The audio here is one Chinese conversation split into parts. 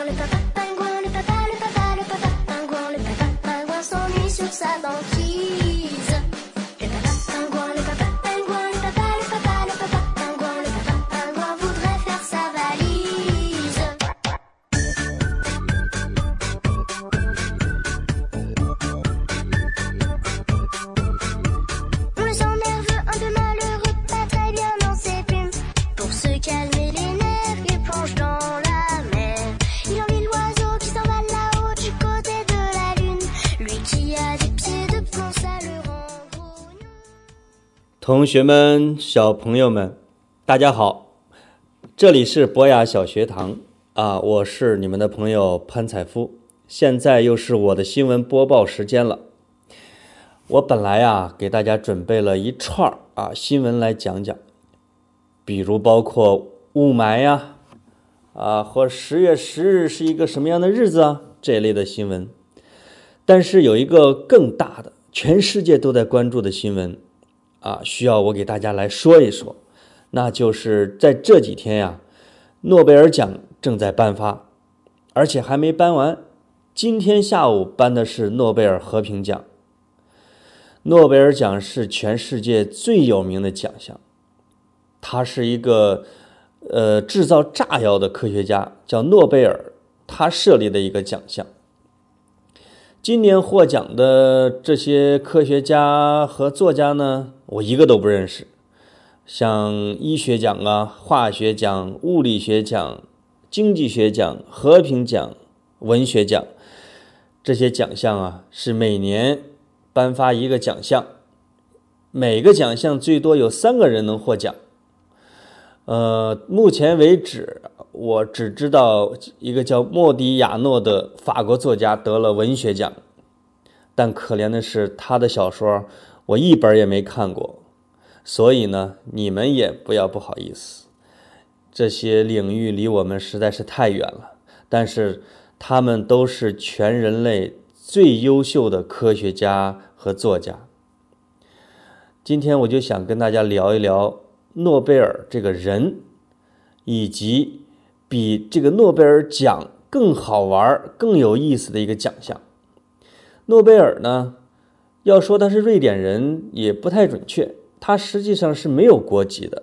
Hola, papá. 同学们、小朋友们，大家好，这里是博雅小学堂啊，我是你们的朋友潘采夫。现在又是我的新闻播报时间了。我本来啊给大家准备了一串儿啊新闻来讲讲，比如包括雾霾呀，啊或十月十日是一个什么样的日子啊这一类的新闻。但是有一个更大的，全世界都在关注的新闻，啊，需要我给大家来说一说，那就是在这几天呀，诺贝尔奖正在颁发，而且还没颁完，今天下午颁的是诺贝尔和平奖。诺贝尔奖是全世界最有名的奖项，他是一个呃制造炸药的科学家，叫诺贝尔，他设立的一个奖项。今年获奖的这些科学家和作家呢，我一个都不认识。像医学奖啊、化学奖、物理学奖、经济学奖、和平奖、文学奖，这些奖项啊，是每年颁发一个奖项，每个奖项最多有三个人能获奖。呃，目前为止，我只知道一个叫莫迪亚诺的法国作家得了文学奖，但可怜的是，他的小说我一本也没看过，所以呢，你们也不要不好意思，这些领域离我们实在是太远了。但是他们都是全人类最优秀的科学家和作家。今天我就想跟大家聊一聊诺贝尔这个人，以及比这个诺贝尔奖更好玩、更有意思的一个奖项。诺贝尔呢，要说他是瑞典人也不太准确，他实际上是没有国籍的，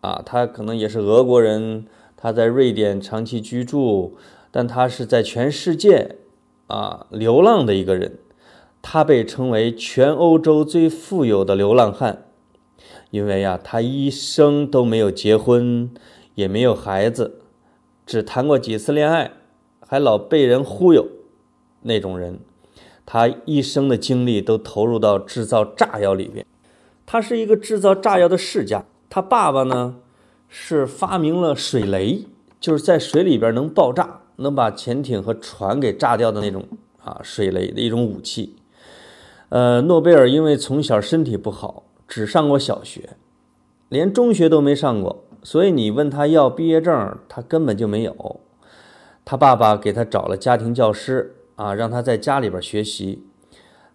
啊，他可能也是俄国人，他在瑞典长期居住，但他是在全世界啊流浪的一个人。他被称为全欧洲最富有的流浪汉，因为呀，他一生都没有结婚，也没有孩子，只谈过几次恋爱，还老被人忽悠，那种人。他一生的精力都投入到制造炸药里边。他是一个制造炸药的世家。他爸爸呢，是发明了水雷，就是在水里边能爆炸，能把潜艇和船给炸掉的那种啊水雷的一种武器。呃，诺贝尔因为从小身体不好，只上过小学，连中学都没上过，所以你问他要毕业证，他根本就没有。他爸爸给他找了家庭教师啊，让他在家里边学习。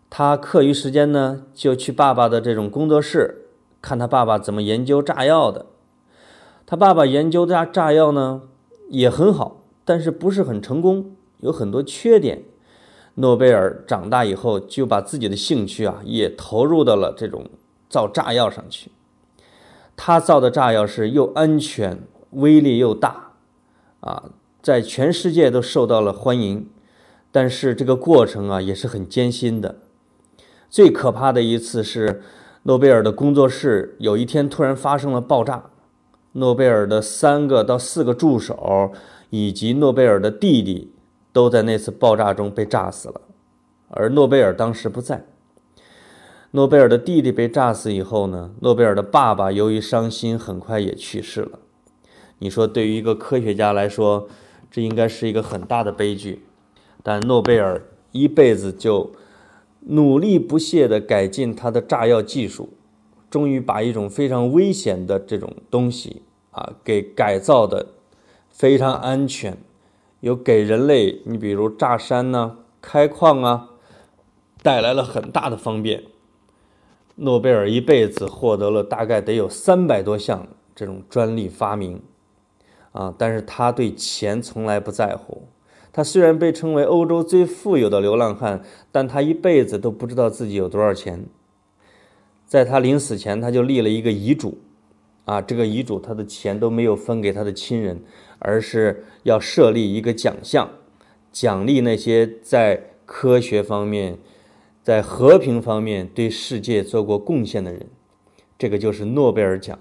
他课余时间呢，就去爸爸的这种工作室，看他爸爸怎么研究炸药的。他爸爸研究炸炸药呢，也很好，但是不是很成功，有很多缺点。诺贝尔长大以后，就把自己的兴趣啊，也投入到了这种造炸药上去。他造的炸药是又安全、威力又大，啊，在全世界都受到了欢迎。但是这个过程啊，也是很艰辛的。最可怕的一次是，诺贝尔的工作室有一天突然发生了爆炸，诺贝尔的三个到四个助手以及诺贝尔的弟弟。都在那次爆炸中被炸死了，而诺贝尔当时不在。诺贝尔的弟弟被炸死以后呢，诺贝尔的爸爸由于伤心，很快也去世了。你说，对于一个科学家来说，这应该是一个很大的悲剧。但诺贝尔一辈子就努力不懈地改进他的炸药技术，终于把一种非常危险的这种东西啊，给改造的非常安全。有给人类，你比如炸山呢、开矿啊，带来了很大的方便。诺贝尔一辈子获得了大概得有三百多项这种专利发明，啊，但是他对钱从来不在乎，他虽然被称为欧洲最富有的流浪汉，但他一辈子都不知道自己有多少钱。在他临死前，他就立了一个遗嘱，啊，这个遗嘱他的钱都没有分给他的亲人，而是要设立一个奖项，奖励那些在科学方面、在和平方面对世界做过贡献的人。这个就是诺贝尔奖。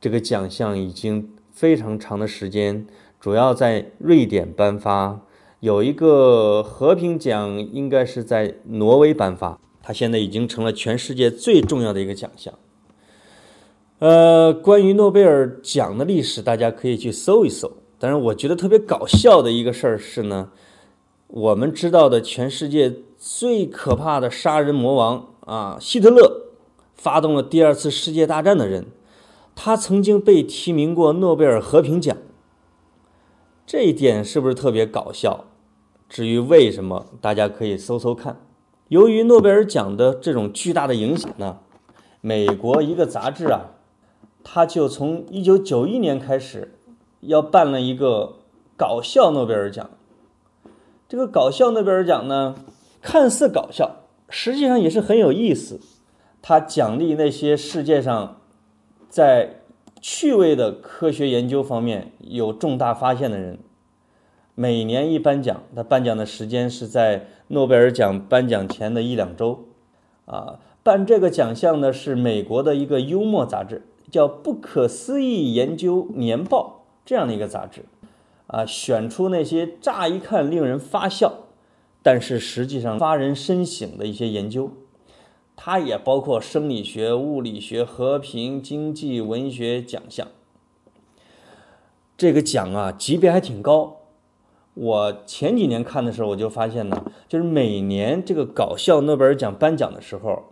这个奖项已经非常长的时间，主要在瑞典颁发。有一个和平奖，应该是在挪威颁发。它现在已经成了全世界最重要的一个奖项。呃，关于诺贝尔奖的历史，大家可以去搜一搜。但是我觉得特别搞笑的一个事儿是呢，我们知道的全世界最可怕的杀人魔王啊，希特勒，发动了第二次世界大战的人。他曾经被提名过诺贝尔和平奖，这一点是不是特别搞笑？至于为什么，大家可以搜搜看。由于诺贝尔奖的这种巨大的影响呢，美国一个杂志啊，他就从一九九一年开始要办了一个搞笑诺贝尔奖。这个搞笑诺贝尔奖呢，看似搞笑，实际上也是很有意思。他奖励那些世界上。在趣味的科学研究方面有重大发现的人，每年一颁奖，他颁奖的时间是在诺贝尔奖颁奖前的一两周。啊，办这个奖项呢是美国的一个幽默杂志，叫《不可思议研究年报》这样的一个杂志。啊，选出那些乍一看令人发笑，但是实际上发人深省的一些研究。它也包括生理学、物理学、和平、经济、文学奖项。这个奖啊，级别还挺高。我前几年看的时候，我就发现呢，就是每年这个搞笑诺贝尔奖颁奖的时候，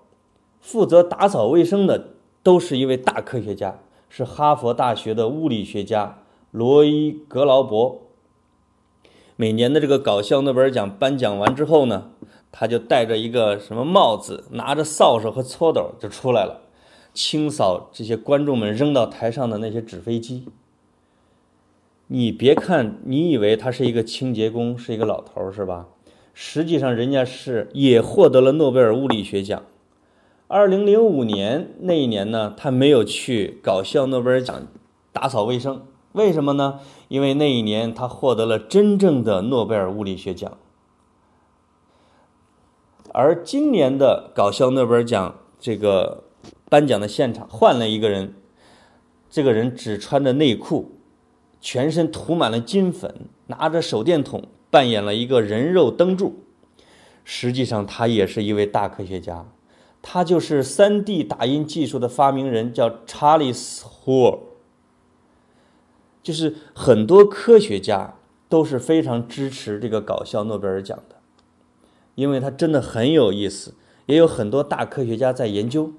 负责打扫卫生的都是一位大科学家，是哈佛大学的物理学家罗伊·格劳伯。每年的这个搞笑诺贝尔奖颁奖完之后呢。他就戴着一个什么帽子，拿着扫帚和搓斗就出来了，清扫这些观众们扔到台上的那些纸飞机。你别看你以为他是一个清洁工，是一个老头，是吧？实际上人家是也获得了诺贝尔物理学奖。二零零五年那一年呢，他没有去搞笑诺贝尔奖打扫卫生，为什么呢？因为那一年他获得了真正的诺贝尔物理学奖。而今年的搞笑诺贝尔奖这个颁奖的现场换了一个人，这个人只穿着内裤，全身涂满了金粉，拿着手电筒扮演了一个人肉灯柱。实际上，他也是一位大科学家，他就是 3D 打印技术的发明人，叫查理斯·霍尔。就是很多科学家都是非常支持这个搞笑诺贝尔奖的。因为它真的很有意思，也有很多大科学家在研究。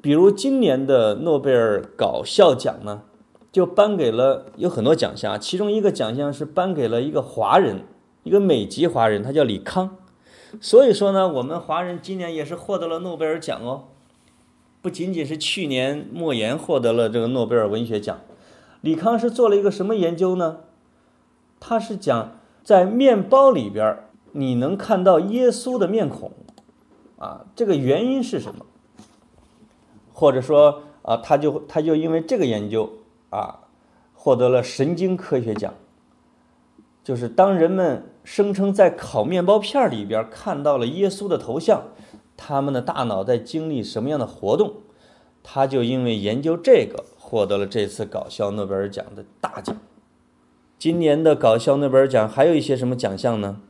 比如今年的诺贝尔搞笑奖呢，就颁给了有很多奖项，其中一个奖项是颁给了一个华人，一个美籍华人，他叫李康。所以说呢，我们华人今年也是获得了诺贝尔奖哦，不仅仅是去年莫言获得了这个诺贝尔文学奖，李康是做了一个什么研究呢？他是讲在面包里边。你能看到耶稣的面孔，啊，这个原因是什么？或者说啊，他就他就因为这个研究啊，获得了神经科学奖。就是当人们声称在烤面包片里边看到了耶稣的头像，他们的大脑在经历什么样的活动？他就因为研究这个，获得了这次搞笑诺贝尔奖的大奖。今年的搞笑诺贝尔奖还有一些什么奖项呢？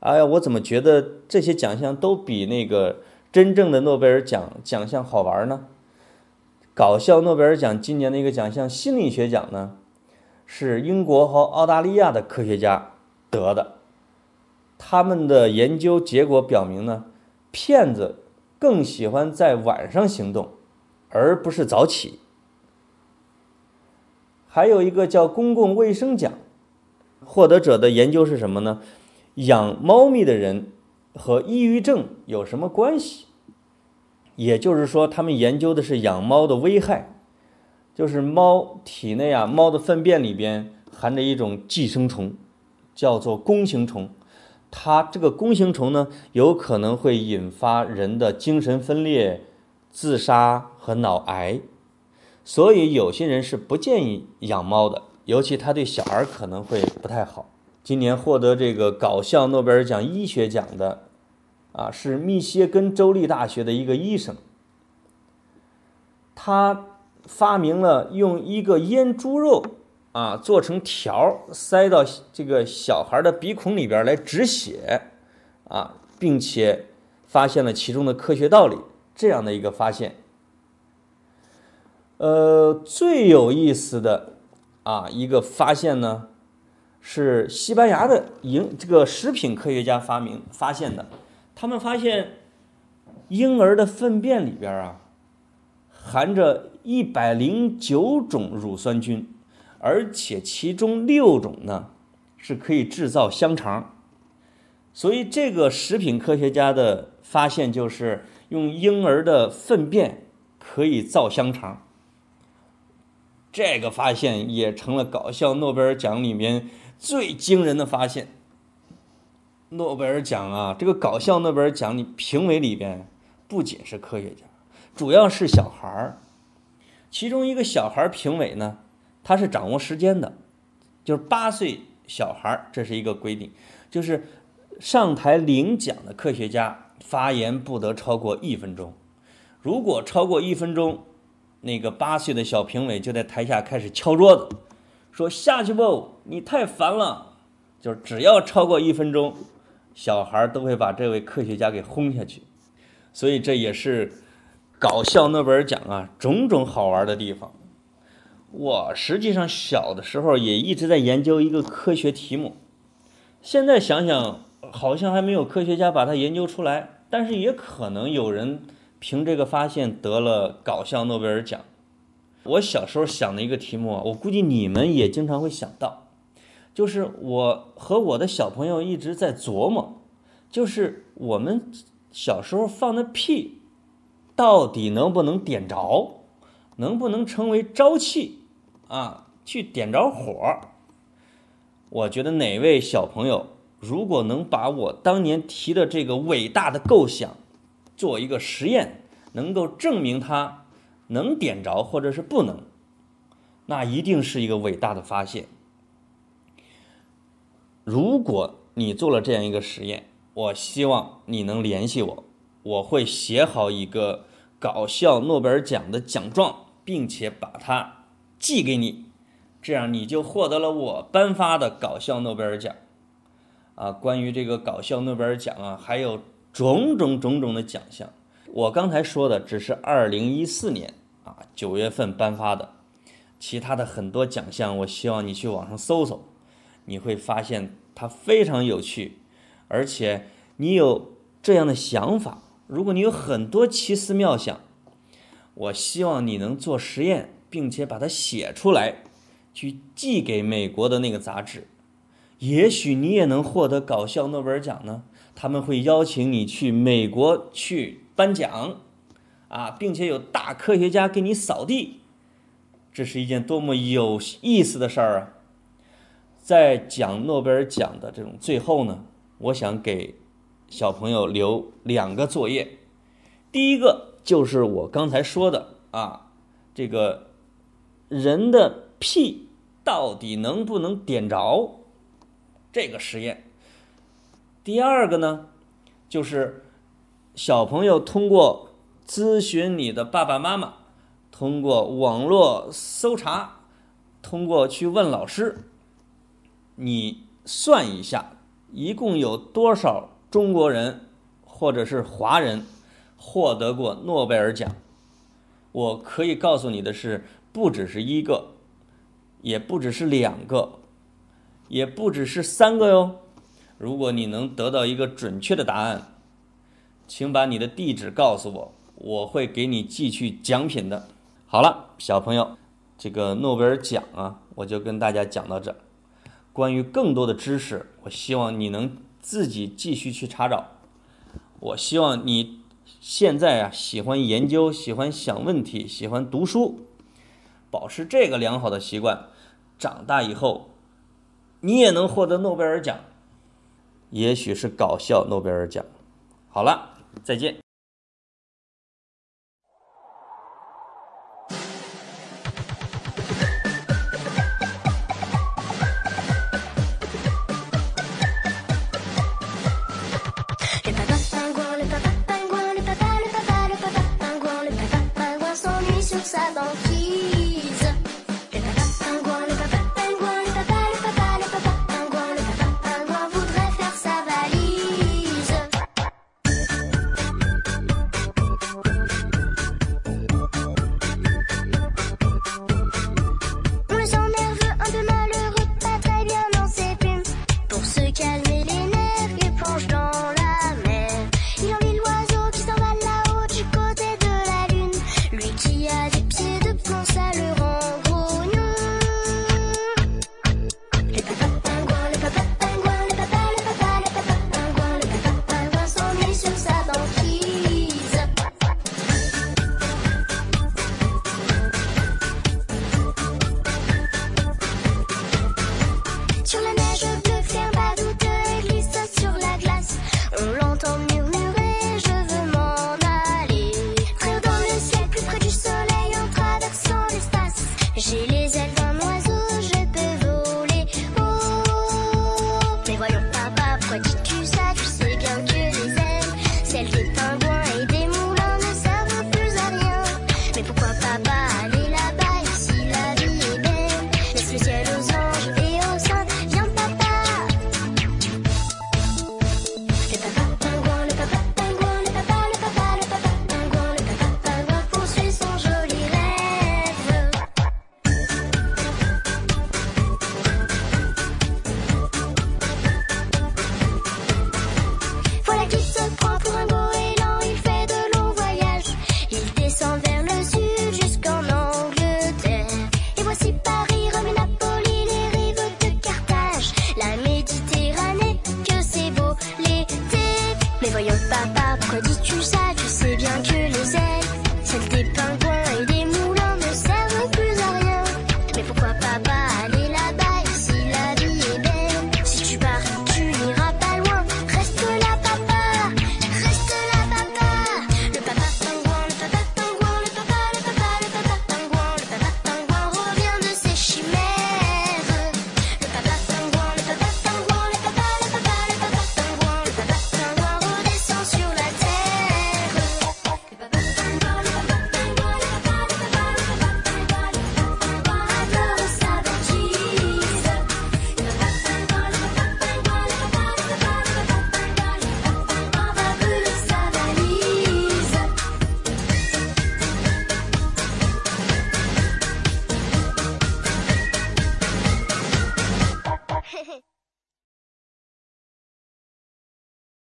哎呀，我怎么觉得这些奖项都比那个真正的诺贝尔奖奖项好玩呢？搞笑诺贝尔奖今年的一个奖项心理学奖呢，是英国和澳大利亚的科学家得的。他们的研究结果表明呢，骗子更喜欢在晚上行动，而不是早起。还有一个叫公共卫生奖，获得者的研究是什么呢？养猫咪的人和抑郁症有什么关系？也就是说，他们研究的是养猫的危害，就是猫体内啊，猫的粪便里边含着一种寄生虫，叫做弓形虫。它这个弓形虫呢，有可能会引发人的精神分裂、自杀和脑癌，所以有些人是不建议养猫的，尤其它对小孩可能会不太好。今年获得这个搞笑诺贝尔奖医学奖的，啊，是密歇根州立大学的一个医生，他发明了用一个腌猪肉啊做成条儿塞到这个小孩的鼻孔里边来止血，啊，并且发现了其中的科学道理，这样的一个发现。呃，最有意思的啊一个发现呢。是西班牙的营这个食品科学家发明发现的，他们发现婴儿的粪便里边啊含着一百零九种乳酸菌，而且其中六种呢是可以制造香肠，所以这个食品科学家的发现就是用婴儿的粪便可以造香肠，这个发现也成了搞笑诺贝尔奖里面。最惊人的发现，诺贝尔奖啊，这个搞笑诺贝尔奖里评委里边不仅是科学家，主要是小孩儿。其中一个小孩评委呢，他是掌握时间的，就是八岁小孩儿，这是一个规定，就是上台领奖的科学家发言不得超过一分钟，如果超过一分钟，那个八岁的小评委就在台下开始敲桌子。说下去不？你太烦了。就是只要超过一分钟，小孩都会把这位科学家给轰下去。所以这也是搞笑诺贝尔奖啊，种种好玩的地方。我实际上小的时候也一直在研究一个科学题目，现在想想好像还没有科学家把它研究出来，但是也可能有人凭这个发现得了搞笑诺贝尔奖。我小时候想的一个题目啊，我估计你们也经常会想到，就是我和我的小朋友一直在琢磨，就是我们小时候放的屁，到底能不能点着，能不能成为沼气啊，去点着火？我觉得哪位小朋友如果能把我当年提的这个伟大的构想做一个实验，能够证明它。能点着或者是不能，那一定是一个伟大的发现。如果你做了这样一个实验，我希望你能联系我，我会写好一个搞笑诺贝尔奖的奖状，并且把它寄给你，这样你就获得了我颁发的搞笑诺贝尔奖。啊，关于这个搞笑诺贝尔奖啊，还有种种种种的奖项。我刚才说的只是二零一四年啊九月份颁发的，其他的很多奖项，我希望你去网上搜搜，你会发现它非常有趣，而且你有这样的想法，如果你有很多奇思妙想，我希望你能做实验，并且把它写出来，去寄给美国的那个杂志，也许你也能获得搞笑诺贝尔奖呢。他们会邀请你去美国去。颁奖，啊，并且有大科学家给你扫地，这是一件多么有意思的事儿啊！在讲诺贝尔奖的这种最后呢，我想给小朋友留两个作业。第一个就是我刚才说的啊，这个人的屁到底能不能点着这个实验。第二个呢，就是。小朋友通过咨询你的爸爸妈妈，通过网络搜查，通过去问老师，你算一下，一共有多少中国人或者是华人获得过诺贝尔奖？我可以告诉你的是，不只是一个，也不只是两个，也不只是三个哟。如果你能得到一个准确的答案。请把你的地址告诉我，我会给你寄去奖品的。好了，小朋友，这个诺贝尔奖啊，我就跟大家讲到这。关于更多的知识，我希望你能自己继续去查找。我希望你现在啊，喜欢研究，喜欢想问题，喜欢读书，保持这个良好的习惯。长大以后，你也能获得诺贝尔奖，也许是搞笑诺贝尔奖。好了，再见。